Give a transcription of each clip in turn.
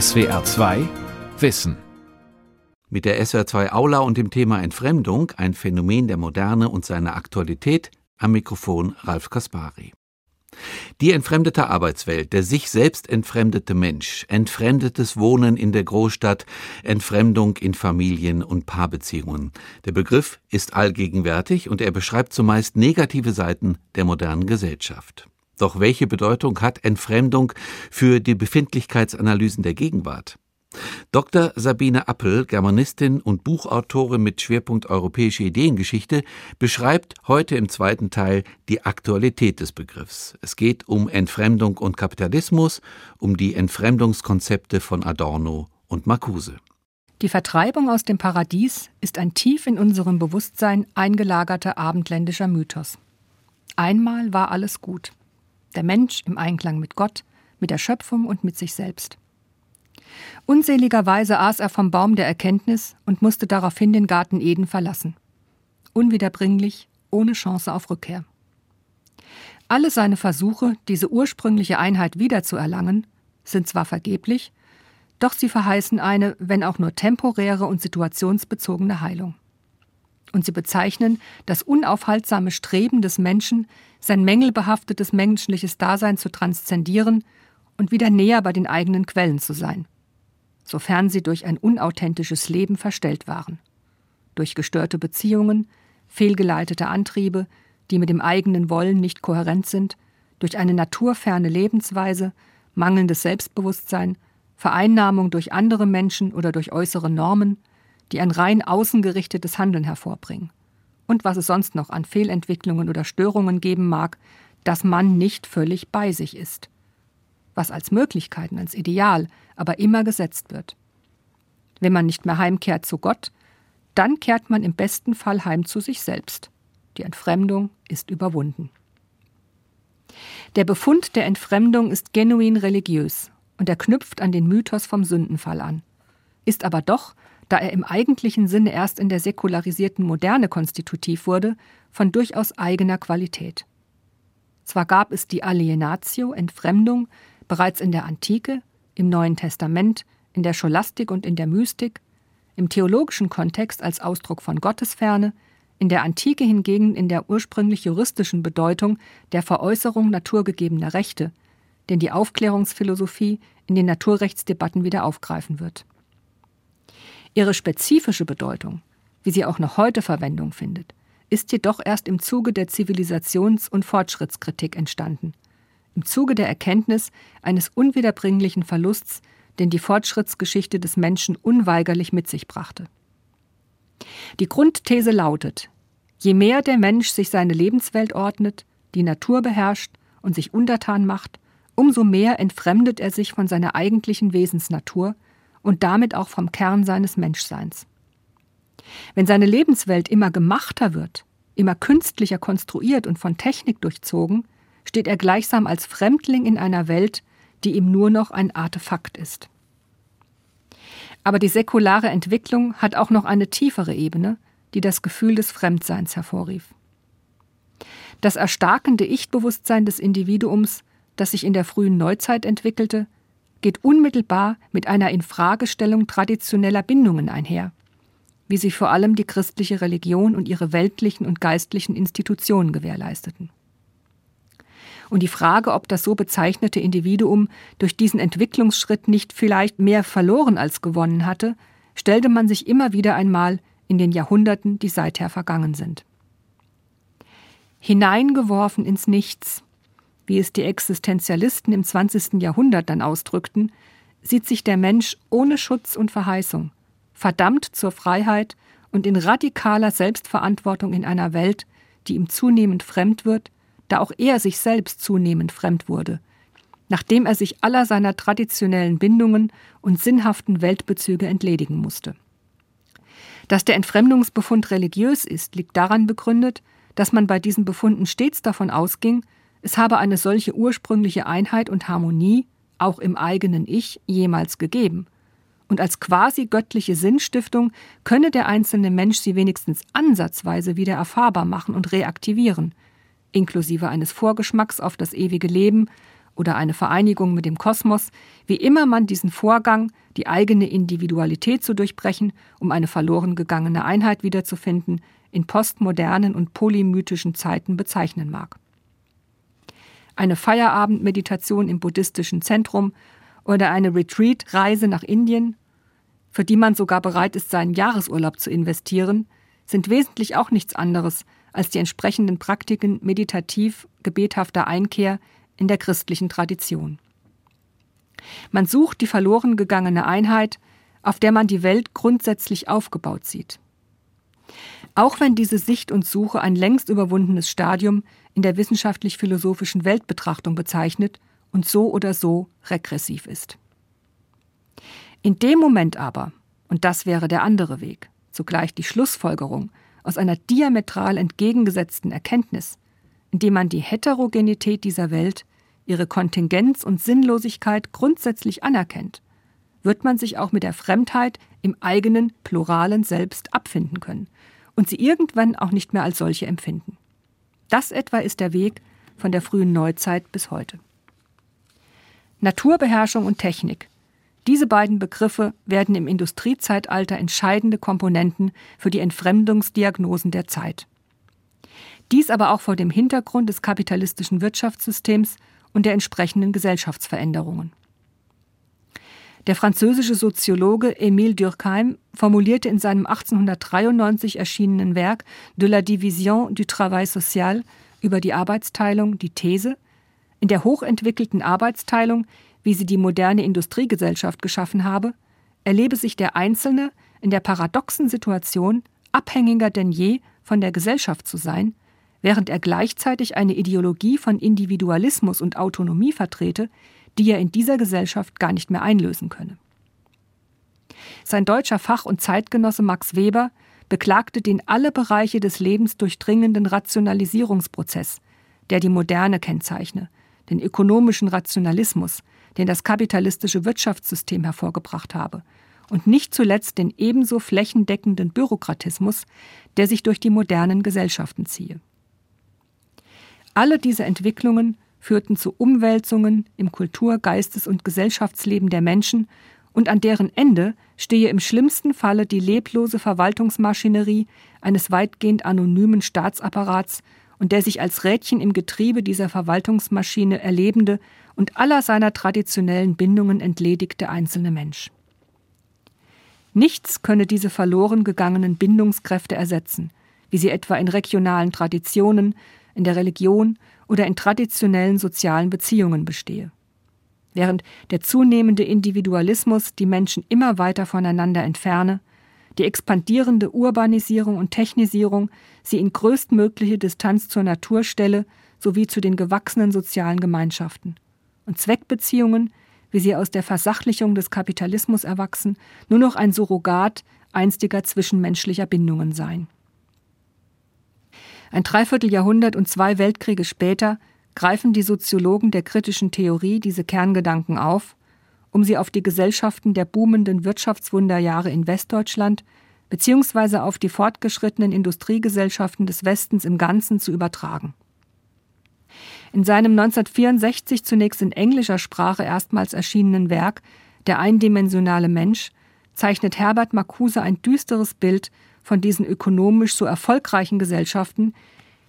SWR 2 Wissen. Mit der SWR 2 Aula und dem Thema Entfremdung, ein Phänomen der Moderne und seiner Aktualität, am Mikrofon Ralf Kaspari. Die entfremdete Arbeitswelt, der sich selbst entfremdete Mensch, entfremdetes Wohnen in der Großstadt, Entfremdung in Familien und Paarbeziehungen. Der Begriff ist allgegenwärtig und er beschreibt zumeist negative Seiten der modernen Gesellschaft. Doch welche Bedeutung hat Entfremdung für die Befindlichkeitsanalysen der Gegenwart? Dr. Sabine Appel, Germanistin und Buchautorin mit Schwerpunkt europäische Ideengeschichte, beschreibt heute im zweiten Teil die Aktualität des Begriffs. Es geht um Entfremdung und Kapitalismus, um die Entfremdungskonzepte von Adorno und Marcuse. Die Vertreibung aus dem Paradies ist ein tief in unserem Bewusstsein eingelagerter abendländischer Mythos. Einmal war alles gut. Der Mensch im Einklang mit Gott, mit der Schöpfung und mit sich selbst. Unseligerweise aß er vom Baum der Erkenntnis und musste daraufhin den Garten Eden verlassen. Unwiederbringlich, ohne Chance auf Rückkehr. Alle seine Versuche, diese ursprüngliche Einheit wiederzuerlangen, sind zwar vergeblich, doch sie verheißen eine, wenn auch nur temporäre und situationsbezogene Heilung. Und sie bezeichnen das unaufhaltsame Streben des Menschen, sein mängelbehaftetes menschliches Dasein zu transzendieren und wieder näher bei den eigenen Quellen zu sein sofern sie durch ein unauthentisches Leben verstellt waren. Durch gestörte Beziehungen, fehlgeleitete Antriebe, die mit dem eigenen Wollen nicht kohärent sind, durch eine naturferne Lebensweise, mangelndes Selbstbewusstsein, Vereinnahmung durch andere Menschen oder durch äußere Normen, die ein rein außengerichtetes Handeln hervorbringen. Und was es sonst noch an Fehlentwicklungen oder Störungen geben mag, dass man nicht völlig bei sich ist was als Möglichkeiten, als Ideal, aber immer gesetzt wird. Wenn man nicht mehr heimkehrt zu Gott, dann kehrt man im besten Fall heim zu sich selbst. Die Entfremdung ist überwunden. Der Befund der Entfremdung ist genuin religiös und er knüpft an den Mythos vom Sündenfall an, ist aber doch, da er im eigentlichen Sinne erst in der säkularisierten Moderne konstitutiv wurde, von durchaus eigener Qualität. Zwar gab es die Alienatio, Entfremdung, bereits in der Antike, im Neuen Testament, in der Scholastik und in der Mystik, im theologischen Kontext als Ausdruck von Gottesferne, in der Antike hingegen in der ursprünglich juristischen Bedeutung der Veräußerung naturgegebener Rechte, den die Aufklärungsphilosophie in den Naturrechtsdebatten wieder aufgreifen wird. Ihre spezifische Bedeutung, wie sie auch noch heute Verwendung findet, ist jedoch erst im Zuge der Zivilisations- und Fortschrittskritik entstanden – im Zuge der Erkenntnis eines unwiederbringlichen Verlusts, den die Fortschrittsgeschichte des Menschen unweigerlich mit sich brachte. Die Grundthese lautet, je mehr der Mensch sich seine Lebenswelt ordnet, die Natur beherrscht und sich untertan macht, umso mehr entfremdet er sich von seiner eigentlichen Wesensnatur und damit auch vom Kern seines Menschseins. Wenn seine Lebenswelt immer gemachter wird, immer künstlicher konstruiert und von Technik durchzogen, steht er gleichsam als Fremdling in einer Welt, die ihm nur noch ein Artefakt ist. Aber die säkulare Entwicklung hat auch noch eine tiefere Ebene, die das Gefühl des Fremdseins hervorrief. Das erstarkende Ich-Bewusstsein des Individuums, das sich in der frühen Neuzeit entwickelte, geht unmittelbar mit einer Infragestellung traditioneller Bindungen einher, wie sie vor allem die christliche Religion und ihre weltlichen und geistlichen Institutionen gewährleisteten. Und die Frage, ob das so bezeichnete Individuum durch diesen Entwicklungsschritt nicht vielleicht mehr verloren als gewonnen hatte, stellte man sich immer wieder einmal in den Jahrhunderten, die seither vergangen sind. Hineingeworfen ins Nichts, wie es die Existenzialisten im 20. Jahrhundert dann ausdrückten, sieht sich der Mensch ohne Schutz und Verheißung, verdammt zur Freiheit und in radikaler Selbstverantwortung in einer Welt, die ihm zunehmend fremd wird da auch er sich selbst zunehmend fremd wurde, nachdem er sich aller seiner traditionellen Bindungen und sinnhaften Weltbezüge entledigen musste. Dass der Entfremdungsbefund religiös ist, liegt daran begründet, dass man bei diesen Befunden stets davon ausging, es habe eine solche ursprüngliche Einheit und Harmonie, auch im eigenen Ich, jemals gegeben. Und als quasi göttliche Sinnstiftung könne der einzelne Mensch sie wenigstens ansatzweise wieder erfahrbar machen und reaktivieren, inklusive eines Vorgeschmacks auf das ewige Leben oder eine Vereinigung mit dem Kosmos, wie immer man diesen Vorgang, die eigene Individualität zu durchbrechen, um eine verloren gegangene Einheit wiederzufinden, in postmodernen und polymythischen Zeiten bezeichnen mag. Eine Feierabendmeditation im buddhistischen Zentrum oder eine Retreat-Reise nach Indien, für die man sogar bereit ist, seinen Jahresurlaub zu investieren, sind wesentlich auch nichts anderes als die entsprechenden Praktiken meditativ gebethafter Einkehr in der christlichen Tradition. Man sucht die verloren gegangene Einheit, auf der man die Welt grundsätzlich aufgebaut sieht. Auch wenn diese Sicht und Suche ein längst überwundenes Stadium in der wissenschaftlich-philosophischen Weltbetrachtung bezeichnet und so oder so regressiv ist. In dem Moment aber, und das wäre der andere Weg, zugleich die Schlussfolgerung aus einer diametral entgegengesetzten Erkenntnis, indem man die Heterogenität dieser Welt, ihre Kontingenz und Sinnlosigkeit grundsätzlich anerkennt, wird man sich auch mit der Fremdheit im eigenen pluralen Selbst abfinden können und sie irgendwann auch nicht mehr als solche empfinden. Das etwa ist der Weg von der frühen Neuzeit bis heute. Naturbeherrschung und Technik. Diese beiden Begriffe werden im Industriezeitalter entscheidende Komponenten für die Entfremdungsdiagnosen der Zeit. Dies aber auch vor dem Hintergrund des kapitalistischen Wirtschaftssystems und der entsprechenden Gesellschaftsveränderungen. Der französische Soziologe Émile Durkheim formulierte in seinem 1893 erschienenen Werk De la Division du Travail Social über die Arbeitsteilung die These, in der hochentwickelten Arbeitsteilung, wie sie die moderne Industriegesellschaft geschaffen habe, erlebe sich der Einzelne in der paradoxen Situation, abhängiger denn je von der Gesellschaft zu sein, während er gleichzeitig eine Ideologie von Individualismus und Autonomie vertrete, die er in dieser Gesellschaft gar nicht mehr einlösen könne. Sein deutscher Fach- und Zeitgenosse Max Weber beklagte den alle Bereiche des Lebens durchdringenden Rationalisierungsprozess, der die Moderne kennzeichne, den ökonomischen Rationalismus, den das kapitalistische Wirtschaftssystem hervorgebracht habe, und nicht zuletzt den ebenso flächendeckenden Bürokratismus, der sich durch die modernen Gesellschaften ziehe. Alle diese Entwicklungen führten zu Umwälzungen im Kultur-, Geistes- und Gesellschaftsleben der Menschen, und an deren Ende stehe im schlimmsten Falle die leblose Verwaltungsmaschinerie eines weitgehend anonymen Staatsapparats und der sich als Rädchen im Getriebe dieser Verwaltungsmaschine erlebende und aller seiner traditionellen Bindungen entledigte einzelne Mensch. Nichts könne diese verloren gegangenen Bindungskräfte ersetzen, wie sie etwa in regionalen Traditionen, in der Religion oder in traditionellen sozialen Beziehungen bestehe. Während der zunehmende Individualismus die Menschen immer weiter voneinander entferne, die expandierende Urbanisierung und Technisierung sie in größtmögliche Distanz zur Natur stelle sowie zu den gewachsenen sozialen Gemeinschaften. Und Zweckbeziehungen, wie sie aus der Versachlichung des Kapitalismus erwachsen, nur noch ein Surrogat einstiger zwischenmenschlicher Bindungen seien. Ein Dreivierteljahrhundert und zwei Weltkriege später greifen die Soziologen der kritischen Theorie diese Kerngedanken auf, um sie auf die Gesellschaften der boomenden Wirtschaftswunderjahre in Westdeutschland bzw. auf die fortgeschrittenen Industriegesellschaften des Westens im Ganzen zu übertragen. In seinem 1964 zunächst in englischer Sprache erstmals erschienenen Werk Der eindimensionale Mensch zeichnet Herbert Marcuse ein düsteres Bild von diesen ökonomisch so erfolgreichen Gesellschaften,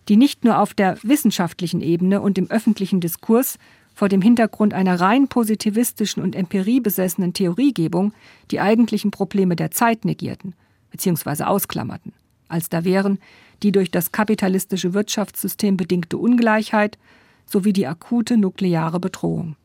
die nicht nur auf der wissenschaftlichen Ebene und im öffentlichen Diskurs vor dem Hintergrund einer rein positivistischen und empiriebesessenen Theoriegebung die eigentlichen Probleme der Zeit negierten bzw. ausklammerten, als da wären die durch das kapitalistische Wirtschaftssystem bedingte Ungleichheit sowie die akute nukleare Bedrohung.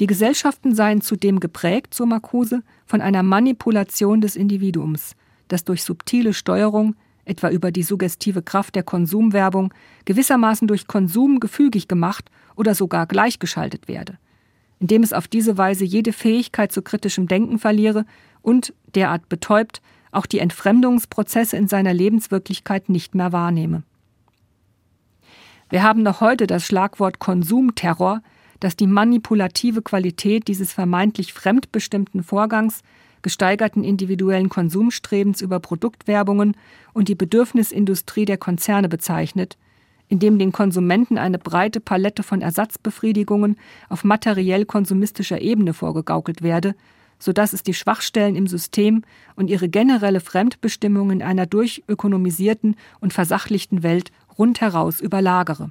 Die Gesellschaften seien zudem geprägt, so Marcuse, von einer Manipulation des Individuums, das durch subtile Steuerung, etwa über die suggestive Kraft der Konsumwerbung, gewissermaßen durch Konsum gefügig gemacht oder sogar gleichgeschaltet werde, indem es auf diese Weise jede Fähigkeit zu kritischem Denken verliere und, derart betäubt, auch die Entfremdungsprozesse in seiner Lebenswirklichkeit nicht mehr wahrnehme. Wir haben noch heute das Schlagwort Konsumterror dass die manipulative Qualität dieses vermeintlich fremdbestimmten Vorgangs, gesteigerten individuellen Konsumstrebens über Produktwerbungen und die Bedürfnisindustrie der Konzerne bezeichnet, indem den Konsumenten eine breite Palette von Ersatzbefriedigungen auf materiell konsumistischer Ebene vorgegaukelt werde, so dass es die Schwachstellen im System und ihre generelle Fremdbestimmung in einer durchökonomisierten und versachlichten Welt rundheraus überlagere.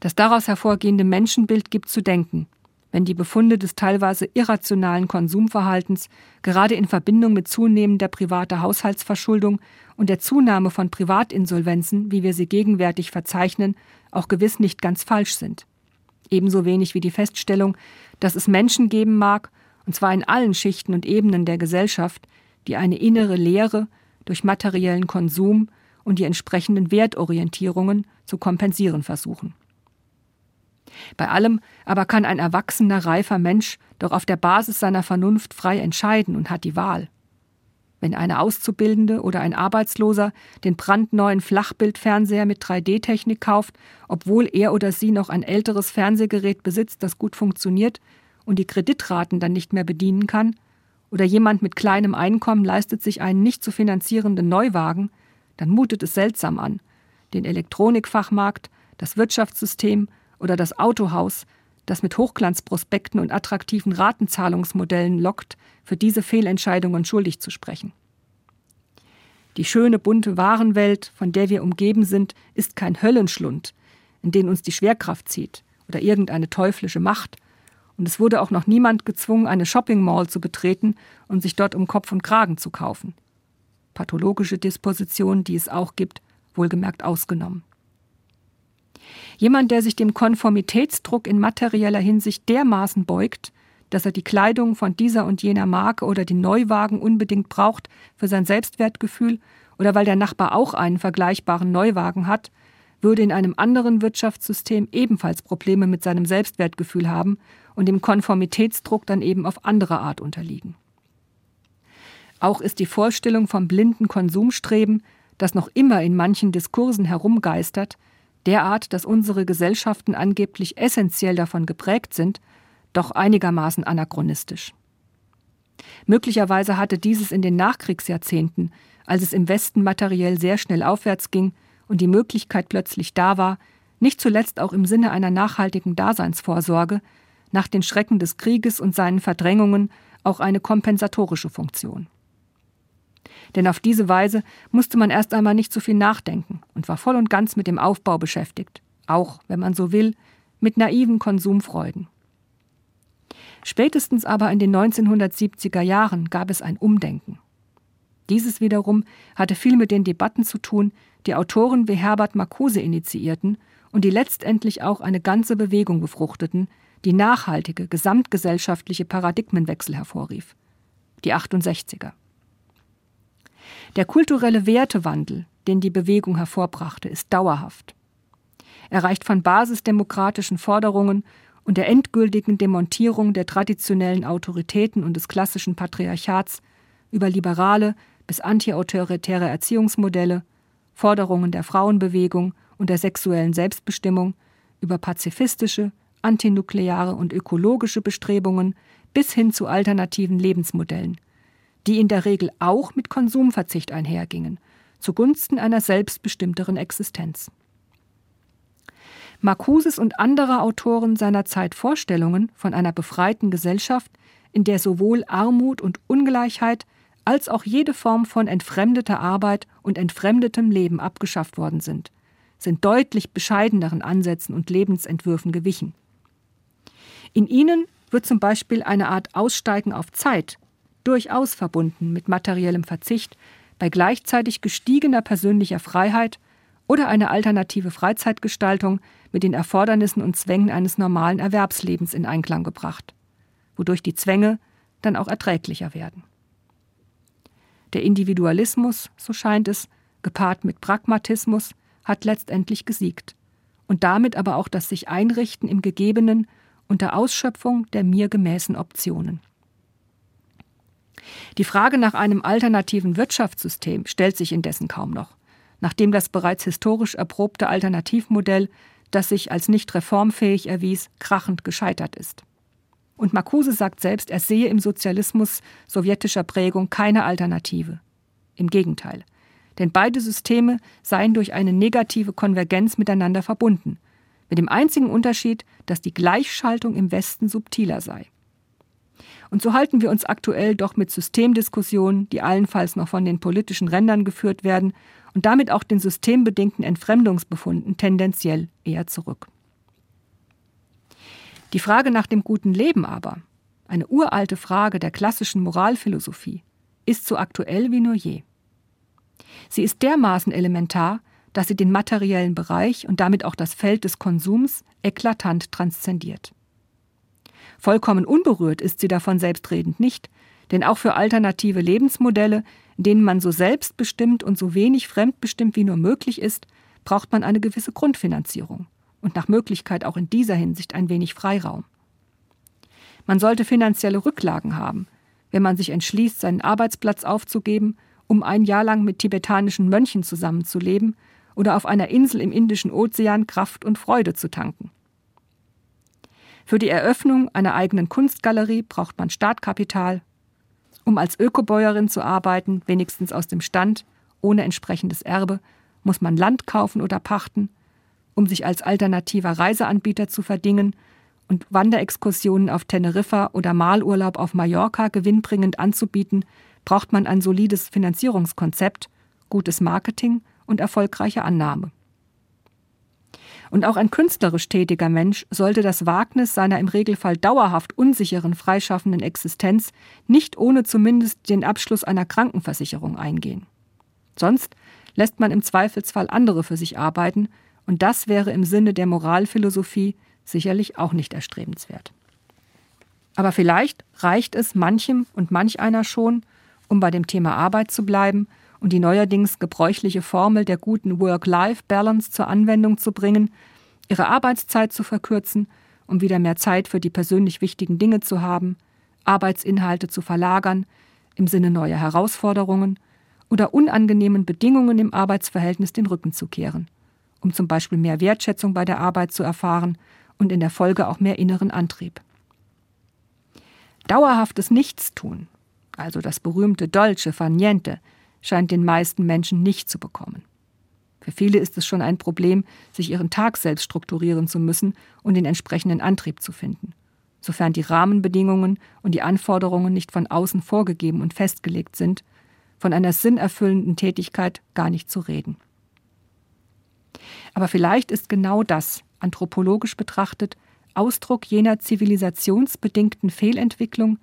Das daraus hervorgehende Menschenbild gibt zu denken, wenn die Befunde des teilweise irrationalen Konsumverhaltens gerade in Verbindung mit zunehmender privater Haushaltsverschuldung und der Zunahme von Privatinsolvenzen, wie wir sie gegenwärtig verzeichnen, auch gewiss nicht ganz falsch sind. Ebenso wenig wie die Feststellung, dass es Menschen geben mag, und zwar in allen Schichten und Ebenen der Gesellschaft, die eine innere Leere durch materiellen Konsum und die entsprechenden Wertorientierungen zu kompensieren versuchen. Bei allem aber kann ein erwachsener, reifer Mensch doch auf der Basis seiner Vernunft frei entscheiden und hat die Wahl. Wenn eine Auszubildende oder ein Arbeitsloser den brandneuen Flachbildfernseher mit 3D-Technik kauft, obwohl er oder sie noch ein älteres Fernsehgerät besitzt, das gut funktioniert und die Kreditraten dann nicht mehr bedienen kann, oder jemand mit kleinem Einkommen leistet sich einen nicht zu finanzierenden Neuwagen, dann mutet es seltsam an, den Elektronikfachmarkt, das Wirtschaftssystem oder das Autohaus, das mit Hochglanzprospekten und attraktiven Ratenzahlungsmodellen lockt, für diese Fehlentscheidungen schuldig zu sprechen. Die schöne bunte Warenwelt, von der wir umgeben sind, ist kein Höllenschlund, in den uns die Schwerkraft zieht oder irgendeine teuflische Macht, und es wurde auch noch niemand gezwungen, eine Shopping Mall zu betreten und sich dort um Kopf und Kragen zu kaufen. Pathologische Dispositionen, die es auch gibt, wohlgemerkt ausgenommen. Jemand, der sich dem Konformitätsdruck in materieller Hinsicht dermaßen beugt, dass er die Kleidung von dieser und jener Marke oder den Neuwagen unbedingt braucht für sein Selbstwertgefühl oder weil der Nachbar auch einen vergleichbaren Neuwagen hat, würde in einem anderen Wirtschaftssystem ebenfalls Probleme mit seinem Selbstwertgefühl haben und dem Konformitätsdruck dann eben auf andere Art unterliegen. Auch ist die Vorstellung vom blinden Konsumstreben, das noch immer in manchen Diskursen herumgeistert, derart, dass unsere Gesellschaften angeblich essentiell davon geprägt sind, doch einigermaßen anachronistisch. Möglicherweise hatte dieses in den Nachkriegsjahrzehnten, als es im Westen materiell sehr schnell aufwärts ging und die Möglichkeit plötzlich da war, nicht zuletzt auch im Sinne einer nachhaltigen Daseinsvorsorge, nach den Schrecken des Krieges und seinen Verdrängungen auch eine kompensatorische Funktion. Denn auf diese Weise musste man erst einmal nicht so viel nachdenken und war voll und ganz mit dem Aufbau beschäftigt, auch, wenn man so will, mit naiven Konsumfreuden. Spätestens aber in den 1970er Jahren gab es ein Umdenken. Dieses wiederum hatte viel mit den Debatten zu tun, die Autoren wie Herbert Marcuse initiierten und die letztendlich auch eine ganze Bewegung befruchteten, die nachhaltige gesamtgesellschaftliche Paradigmenwechsel hervorrief. Die 68er. Der kulturelle Wertewandel, den die Bewegung hervorbrachte, ist dauerhaft. Er reicht von basisdemokratischen Forderungen und der endgültigen Demontierung der traditionellen Autoritäten und des klassischen Patriarchats über liberale bis antiautoritäre Erziehungsmodelle, Forderungen der Frauenbewegung und der sexuellen Selbstbestimmung, über pazifistische, antinukleare und ökologische Bestrebungen bis hin zu alternativen Lebensmodellen, die in der Regel auch mit Konsumverzicht einhergingen, zugunsten einer selbstbestimmteren Existenz. Marcuses und anderer Autoren seiner Zeit Vorstellungen von einer befreiten Gesellschaft, in der sowohl Armut und Ungleichheit als auch jede Form von entfremdeter Arbeit und entfremdetem Leben abgeschafft worden sind, sind deutlich bescheideneren Ansätzen und Lebensentwürfen gewichen. In ihnen wird zum Beispiel eine Art Aussteigen auf Zeit durchaus verbunden mit materiellem Verzicht, bei gleichzeitig gestiegener persönlicher Freiheit oder eine alternative Freizeitgestaltung mit den Erfordernissen und Zwängen eines normalen Erwerbslebens in Einklang gebracht, wodurch die Zwänge dann auch erträglicher werden. Der Individualismus, so scheint es, gepaart mit Pragmatismus, hat letztendlich gesiegt und damit aber auch das sich Einrichten im Gegebenen unter Ausschöpfung der mir gemäßen Optionen. Die Frage nach einem alternativen Wirtschaftssystem stellt sich indessen kaum noch, nachdem das bereits historisch erprobte Alternativmodell, das sich als nicht reformfähig erwies, krachend gescheitert ist. Und Marcuse sagt selbst, er sehe im Sozialismus sowjetischer Prägung keine Alternative. Im Gegenteil. denn beide Systeme seien durch eine negative Konvergenz miteinander verbunden, mit dem einzigen Unterschied, dass die Gleichschaltung im Westen subtiler sei. Und so halten wir uns aktuell doch mit Systemdiskussionen, die allenfalls noch von den politischen Rändern geführt werden und damit auch den systembedingten Entfremdungsbefunden tendenziell eher zurück. Die Frage nach dem guten Leben aber, eine uralte Frage der klassischen Moralphilosophie, ist so aktuell wie nur je. Sie ist dermaßen elementar, dass sie den materiellen Bereich und damit auch das Feld des Konsums eklatant transzendiert. Vollkommen unberührt ist sie davon selbstredend nicht, denn auch für alternative Lebensmodelle, denen man so selbstbestimmt und so wenig fremdbestimmt wie nur möglich ist, braucht man eine gewisse Grundfinanzierung und nach Möglichkeit auch in dieser Hinsicht ein wenig Freiraum. Man sollte finanzielle Rücklagen haben, wenn man sich entschließt, seinen Arbeitsplatz aufzugeben, um ein Jahr lang mit tibetanischen Mönchen zusammenzuleben oder auf einer Insel im Indischen Ozean Kraft und Freude zu tanken. Für die Eröffnung einer eigenen Kunstgalerie braucht man Startkapital. Um als Ökobäuerin zu arbeiten, wenigstens aus dem Stand, ohne entsprechendes Erbe, muss man Land kaufen oder pachten. Um sich als alternativer Reiseanbieter zu verdingen und Wanderexkursionen auf Teneriffa oder Malurlaub auf Mallorca gewinnbringend anzubieten, braucht man ein solides Finanzierungskonzept, gutes Marketing und erfolgreiche Annahme. Und auch ein künstlerisch tätiger Mensch sollte das Wagnis seiner im Regelfall dauerhaft unsicheren freischaffenden Existenz nicht ohne zumindest den Abschluss einer Krankenversicherung eingehen. Sonst lässt man im Zweifelsfall andere für sich arbeiten, und das wäre im Sinne der Moralphilosophie sicherlich auch nicht erstrebenswert. Aber vielleicht reicht es manchem und manch einer schon, um bei dem Thema Arbeit zu bleiben und die neuerdings gebräuchliche Formel der guten Work-Life-Balance zur Anwendung zu bringen, ihre Arbeitszeit zu verkürzen, um wieder mehr Zeit für die persönlich wichtigen Dinge zu haben, Arbeitsinhalte zu verlagern im Sinne neuer Herausforderungen oder unangenehmen Bedingungen im Arbeitsverhältnis den Rücken zu kehren, um zum Beispiel mehr Wertschätzung bei der Arbeit zu erfahren und in der Folge auch mehr inneren Antrieb. Dauerhaftes Nichtstun, also das berühmte Dolce far niente, scheint den meisten Menschen nicht zu bekommen. Für viele ist es schon ein Problem, sich ihren Tag selbst strukturieren zu müssen und den entsprechenden Antrieb zu finden, sofern die Rahmenbedingungen und die Anforderungen nicht von außen vorgegeben und festgelegt sind, von einer sinnerfüllenden Tätigkeit gar nicht zu reden. Aber vielleicht ist genau das, anthropologisch betrachtet, Ausdruck jener zivilisationsbedingten Fehlentwicklung,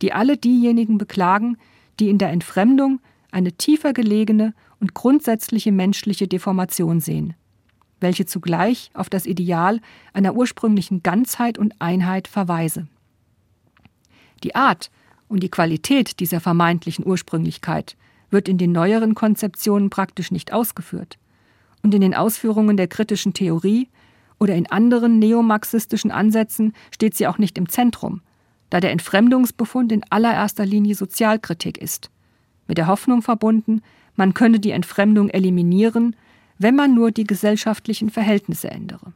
die alle diejenigen beklagen, die in der Entfremdung eine tiefer gelegene und grundsätzliche menschliche Deformation sehen, welche zugleich auf das Ideal einer ursprünglichen Ganzheit und Einheit verweise. Die Art und die Qualität dieser vermeintlichen Ursprünglichkeit wird in den neueren Konzeptionen praktisch nicht ausgeführt, und in den Ausführungen der kritischen Theorie oder in anderen neomarxistischen Ansätzen steht sie auch nicht im Zentrum, da der Entfremdungsbefund in allererster Linie Sozialkritik ist mit der Hoffnung verbunden, man könne die Entfremdung eliminieren, wenn man nur die gesellschaftlichen Verhältnisse ändere.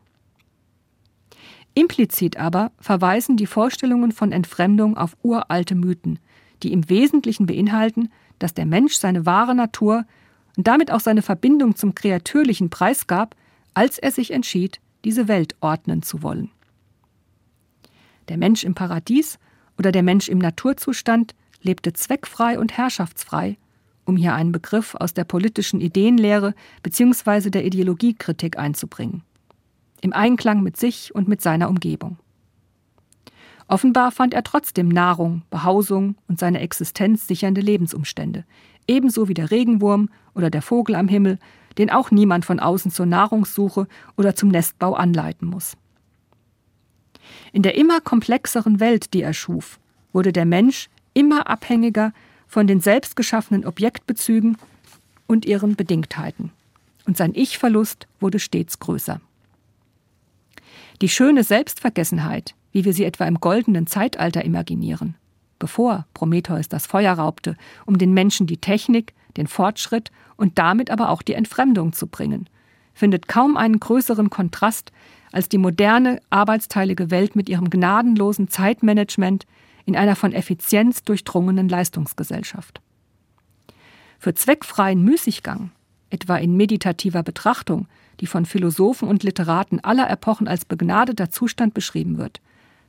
Implizit aber verweisen die Vorstellungen von Entfremdung auf uralte Mythen, die im Wesentlichen beinhalten, dass der Mensch seine wahre Natur und damit auch seine Verbindung zum Kreatürlichen preisgab, als er sich entschied, diese Welt ordnen zu wollen. Der Mensch im Paradies oder der Mensch im Naturzustand lebte zweckfrei und herrschaftsfrei, um hier einen Begriff aus der politischen Ideenlehre bzw. der Ideologiekritik einzubringen, im Einklang mit sich und mit seiner Umgebung. Offenbar fand er trotzdem Nahrung, Behausung und seine Existenz sichernde Lebensumstände, ebenso wie der Regenwurm oder der Vogel am Himmel, den auch niemand von außen zur Nahrungssuche oder zum Nestbau anleiten muss. In der immer komplexeren Welt, die er schuf, wurde der Mensch immer abhängiger von den selbstgeschaffenen Objektbezügen und ihren Bedingtheiten. Und sein Ich-Verlust wurde stets größer. Die schöne Selbstvergessenheit, wie wir sie etwa im goldenen Zeitalter imaginieren, bevor Prometheus das Feuer raubte, um den Menschen die Technik, den Fortschritt und damit aber auch die Entfremdung zu bringen, findet kaum einen größeren Kontrast als die moderne, arbeitsteilige Welt mit ihrem gnadenlosen Zeitmanagement, in einer von Effizienz durchdrungenen Leistungsgesellschaft. Für zweckfreien Müßiggang etwa in meditativer Betrachtung, die von Philosophen und Literaten aller Epochen als begnadeter Zustand beschrieben wird,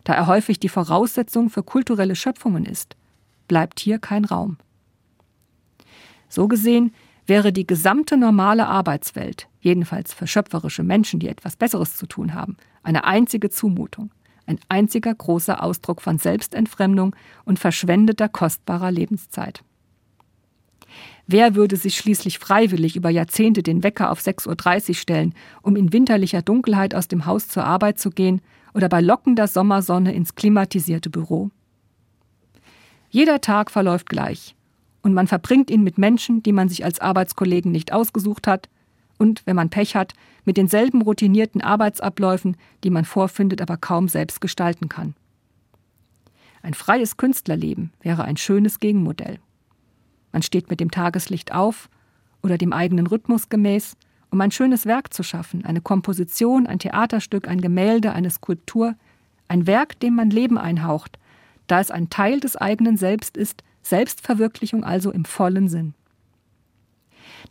da er häufig die Voraussetzung für kulturelle Schöpfungen ist, bleibt hier kein Raum. So gesehen wäre die gesamte normale Arbeitswelt, jedenfalls für schöpferische Menschen, die etwas Besseres zu tun haben, eine einzige Zumutung, ein einziger großer Ausdruck von Selbstentfremdung und verschwendeter kostbarer Lebenszeit. Wer würde sich schließlich freiwillig über Jahrzehnte den Wecker auf 6.30 Uhr stellen, um in winterlicher Dunkelheit aus dem Haus zur Arbeit zu gehen oder bei lockender Sommersonne ins klimatisierte Büro? Jeder Tag verläuft gleich und man verbringt ihn mit Menschen, die man sich als Arbeitskollegen nicht ausgesucht hat und, wenn man Pech hat, mit denselben routinierten Arbeitsabläufen, die man vorfindet, aber kaum selbst gestalten kann. Ein freies Künstlerleben wäre ein schönes Gegenmodell. Man steht mit dem Tageslicht auf oder dem eigenen Rhythmus gemäß, um ein schönes Werk zu schaffen, eine Komposition, ein Theaterstück, ein Gemälde, eine Skulptur, ein Werk, dem man Leben einhaucht, da es ein Teil des eigenen Selbst ist, Selbstverwirklichung also im vollen Sinn.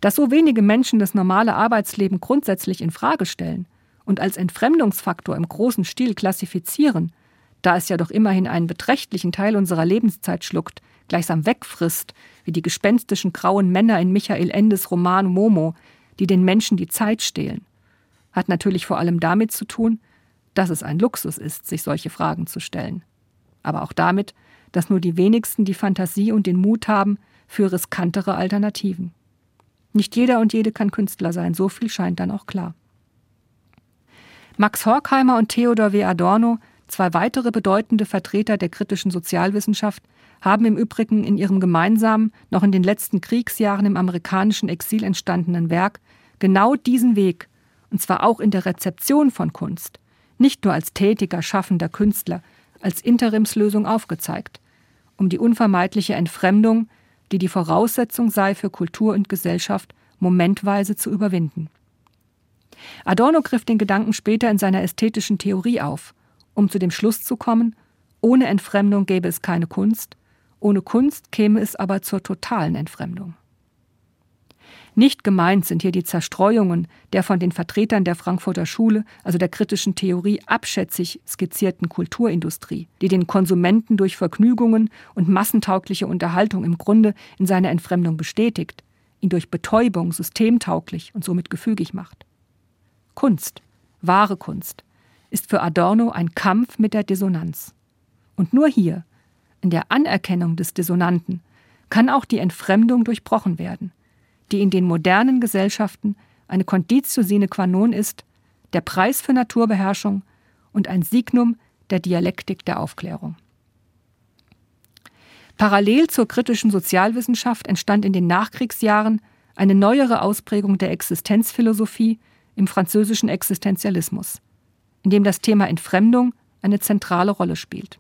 Dass so wenige Menschen das normale Arbeitsleben grundsätzlich in Frage stellen und als Entfremdungsfaktor im großen Stil klassifizieren, da es ja doch immerhin einen beträchtlichen Teil unserer Lebenszeit schluckt, gleichsam wegfrisst, wie die gespenstischen grauen Männer in Michael Endes Roman Momo, die den Menschen die Zeit stehlen, hat natürlich vor allem damit zu tun, dass es ein Luxus ist, sich solche Fragen zu stellen. Aber auch damit, dass nur die wenigsten die Fantasie und den Mut haben für riskantere Alternativen. Nicht jeder und jede kann Künstler sein, so viel scheint dann auch klar. Max Horkheimer und Theodor W. Adorno, zwei weitere bedeutende Vertreter der kritischen Sozialwissenschaft, haben im Übrigen in ihrem gemeinsamen, noch in den letzten Kriegsjahren im amerikanischen Exil entstandenen Werk genau diesen Weg, und zwar auch in der Rezeption von Kunst, nicht nur als tätiger, schaffender Künstler, als Interimslösung aufgezeigt, um die unvermeidliche Entfremdung, die die Voraussetzung sei für Kultur und Gesellschaft, momentweise zu überwinden. Adorno griff den Gedanken später in seiner ästhetischen Theorie auf, um zu dem Schluss zu kommen, ohne Entfremdung gäbe es keine Kunst, ohne Kunst käme es aber zur totalen Entfremdung. Nicht gemeint sind hier die Zerstreuungen der von den Vertretern der Frankfurter Schule, also der kritischen Theorie, abschätzig skizzierten Kulturindustrie, die den Konsumenten durch Vergnügungen und massentaugliche Unterhaltung im Grunde in seiner Entfremdung bestätigt, ihn durch Betäubung systemtauglich und somit gefügig macht. Kunst, wahre Kunst, ist für Adorno ein Kampf mit der Dissonanz. Und nur hier, in der Anerkennung des Dissonanten, kann auch die Entfremdung durchbrochen werden die in den modernen Gesellschaften eine Conditio sine qua non ist, der Preis für Naturbeherrschung und ein Signum der Dialektik der Aufklärung. Parallel zur kritischen Sozialwissenschaft entstand in den Nachkriegsjahren eine neuere Ausprägung der Existenzphilosophie im französischen Existenzialismus, in dem das Thema Entfremdung eine zentrale Rolle spielt.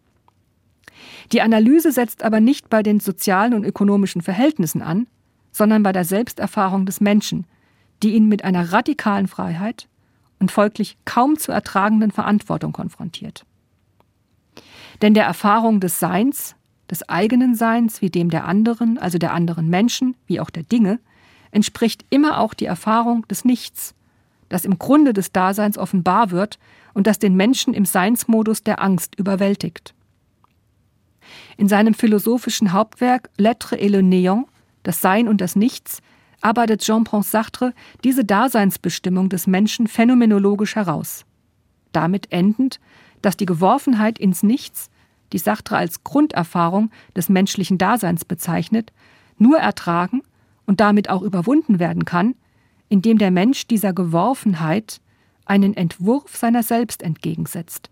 Die Analyse setzt aber nicht bei den sozialen und ökonomischen Verhältnissen an, sondern bei der Selbsterfahrung des Menschen, die ihn mit einer radikalen Freiheit und folglich kaum zu ertragenden Verantwortung konfrontiert. Denn der Erfahrung des Seins, des eigenen Seins wie dem der anderen, also der anderen Menschen wie auch der Dinge, entspricht immer auch die Erfahrung des Nichts, das im Grunde des Daseins offenbar wird und das den Menschen im Seinsmodus der Angst überwältigt. In seinem philosophischen Hauptwerk L'être et le néant das Sein und das Nichts, arbeitet Jean-Paul Sartre diese Daseinsbestimmung des Menschen phänomenologisch heraus. Damit endend, dass die Geworfenheit ins Nichts, die Sartre als Grunderfahrung des menschlichen Daseins bezeichnet, nur ertragen und damit auch überwunden werden kann, indem der Mensch dieser Geworfenheit einen Entwurf seiner selbst entgegensetzt,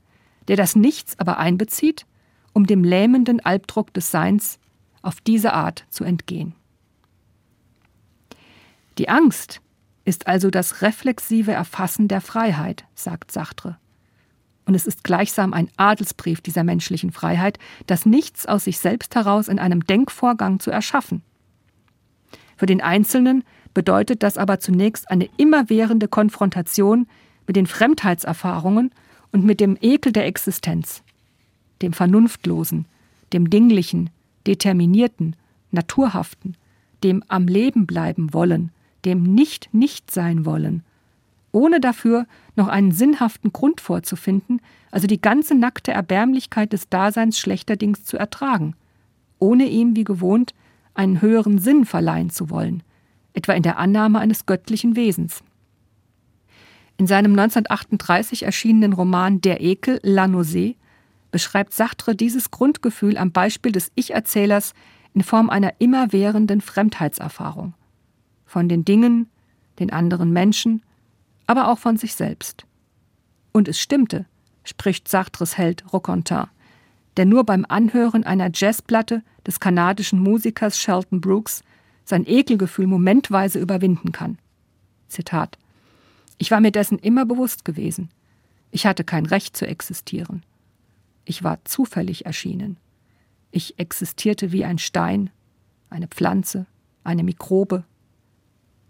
der das Nichts aber einbezieht, um dem lähmenden Albdruck des Seins auf diese Art zu entgehen. Die Angst ist also das reflexive Erfassen der Freiheit, sagt Sartre. Und es ist gleichsam ein Adelsbrief dieser menschlichen Freiheit, das Nichts aus sich selbst heraus in einem Denkvorgang zu erschaffen. Für den Einzelnen bedeutet das aber zunächst eine immerwährende Konfrontation mit den Fremdheitserfahrungen und mit dem Ekel der Existenz, dem Vernunftlosen, dem Dinglichen, Determinierten, Naturhaften, dem am Leben bleiben wollen, dem nicht nicht sein wollen, ohne dafür noch einen sinnhaften Grund vorzufinden, also die ganze nackte Erbärmlichkeit des Daseins schlechterdings zu ertragen, ohne ihm wie gewohnt einen höheren Sinn verleihen zu wollen, etwa in der Annahme eines göttlichen Wesens. In seinem 1938 erschienenen Roman Der Ekel, La Nausée, beschreibt Sartre dieses Grundgefühl am Beispiel des Ich-Erzählers in Form einer immerwährenden Fremdheitserfahrung. Von den Dingen, den anderen Menschen, aber auch von sich selbst. Und es stimmte, spricht Sartres Held Roquentin, der nur beim Anhören einer Jazzplatte des kanadischen Musikers Shelton Brooks sein Ekelgefühl momentweise überwinden kann. Zitat ich war mir dessen immer bewusst gewesen. Ich hatte kein Recht zu existieren. Ich war zufällig erschienen. Ich existierte wie ein Stein, eine Pflanze, eine Mikrobe.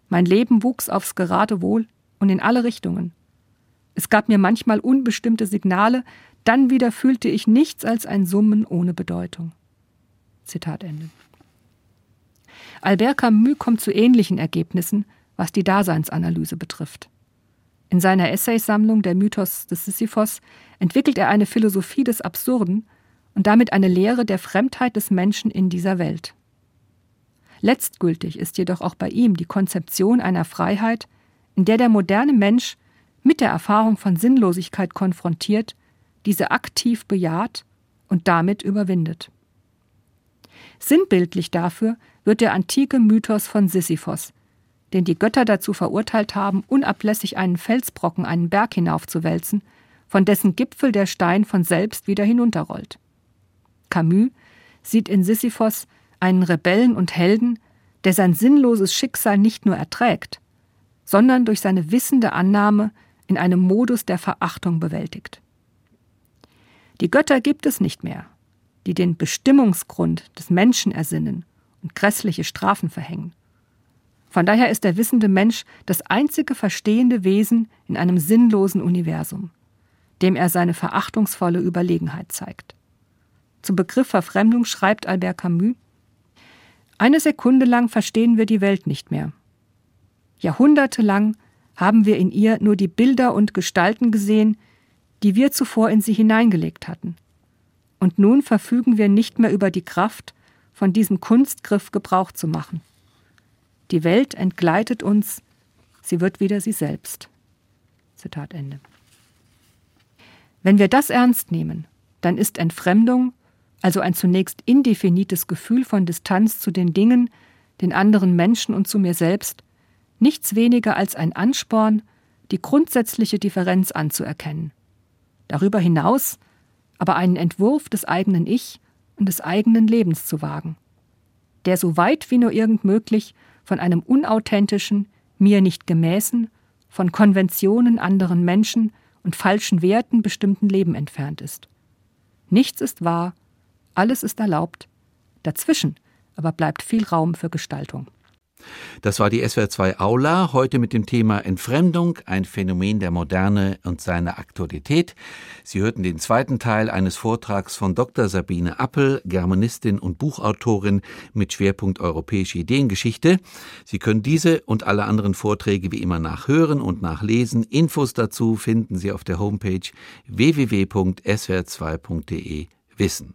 Mein Leben wuchs aufs Geradewohl und in alle Richtungen. Es gab mir manchmal unbestimmte Signale, dann wieder fühlte ich nichts als ein Summen ohne Bedeutung. Zitat Ende. Albert Camus kommt zu ähnlichen Ergebnissen, was die Daseinsanalyse betrifft. In seiner Essaysammlung Der Mythos des Sisyphos entwickelt er eine Philosophie des Absurden und damit eine Lehre der Fremdheit des Menschen in dieser Welt. Letztgültig ist jedoch auch bei ihm die Konzeption einer Freiheit, in der der moderne Mensch mit der Erfahrung von Sinnlosigkeit konfrontiert, diese aktiv bejaht und damit überwindet. Sinnbildlich dafür wird der antike Mythos von Sisyphos, den die Götter dazu verurteilt haben, unablässig einen Felsbrocken einen Berg hinaufzuwälzen, von dessen Gipfel der Stein von selbst wieder hinunterrollt. Camus sieht in Sisyphos einen Rebellen und Helden, der sein sinnloses Schicksal nicht nur erträgt, sondern durch seine wissende Annahme in einem Modus der Verachtung bewältigt. Die Götter gibt es nicht mehr, die den Bestimmungsgrund des Menschen ersinnen und grässliche Strafen verhängen. Von daher ist der wissende Mensch das einzige verstehende Wesen in einem sinnlosen Universum, dem er seine verachtungsvolle Überlegenheit zeigt. Zum Begriff Verfremdung schreibt Albert Camus Eine Sekunde lang verstehen wir die Welt nicht mehr. Jahrhundertelang haben wir in ihr nur die Bilder und Gestalten gesehen, die wir zuvor in sie hineingelegt hatten. Und nun verfügen wir nicht mehr über die Kraft, von diesem Kunstgriff Gebrauch zu machen. Die Welt entgleitet uns, sie wird wieder sie selbst. Zitat Ende. Wenn wir das ernst nehmen, dann ist Entfremdung, also ein zunächst indefinites Gefühl von Distanz zu den Dingen, den anderen Menschen und zu mir selbst, nichts weniger als ein Ansporn, die grundsätzliche Differenz anzuerkennen. Darüber hinaus aber einen Entwurf des eigenen Ich und des eigenen Lebens zu wagen, der so weit wie nur irgend möglich von einem unauthentischen, mir nicht gemäßen, von Konventionen anderen Menschen und falschen Werten bestimmten Leben entfernt ist. Nichts ist wahr, alles ist erlaubt, dazwischen aber bleibt viel Raum für Gestaltung. Das war die SWR2 Aula, heute mit dem Thema Entfremdung, ein Phänomen der Moderne und seiner Aktualität. Sie hörten den zweiten Teil eines Vortrags von Dr. Sabine Appel, Germanistin und Buchautorin mit Schwerpunkt europäische Ideengeschichte. Sie können diese und alle anderen Vorträge wie immer nachhören und nachlesen. Infos dazu finden Sie auf der Homepage www.swr2.de Wissen.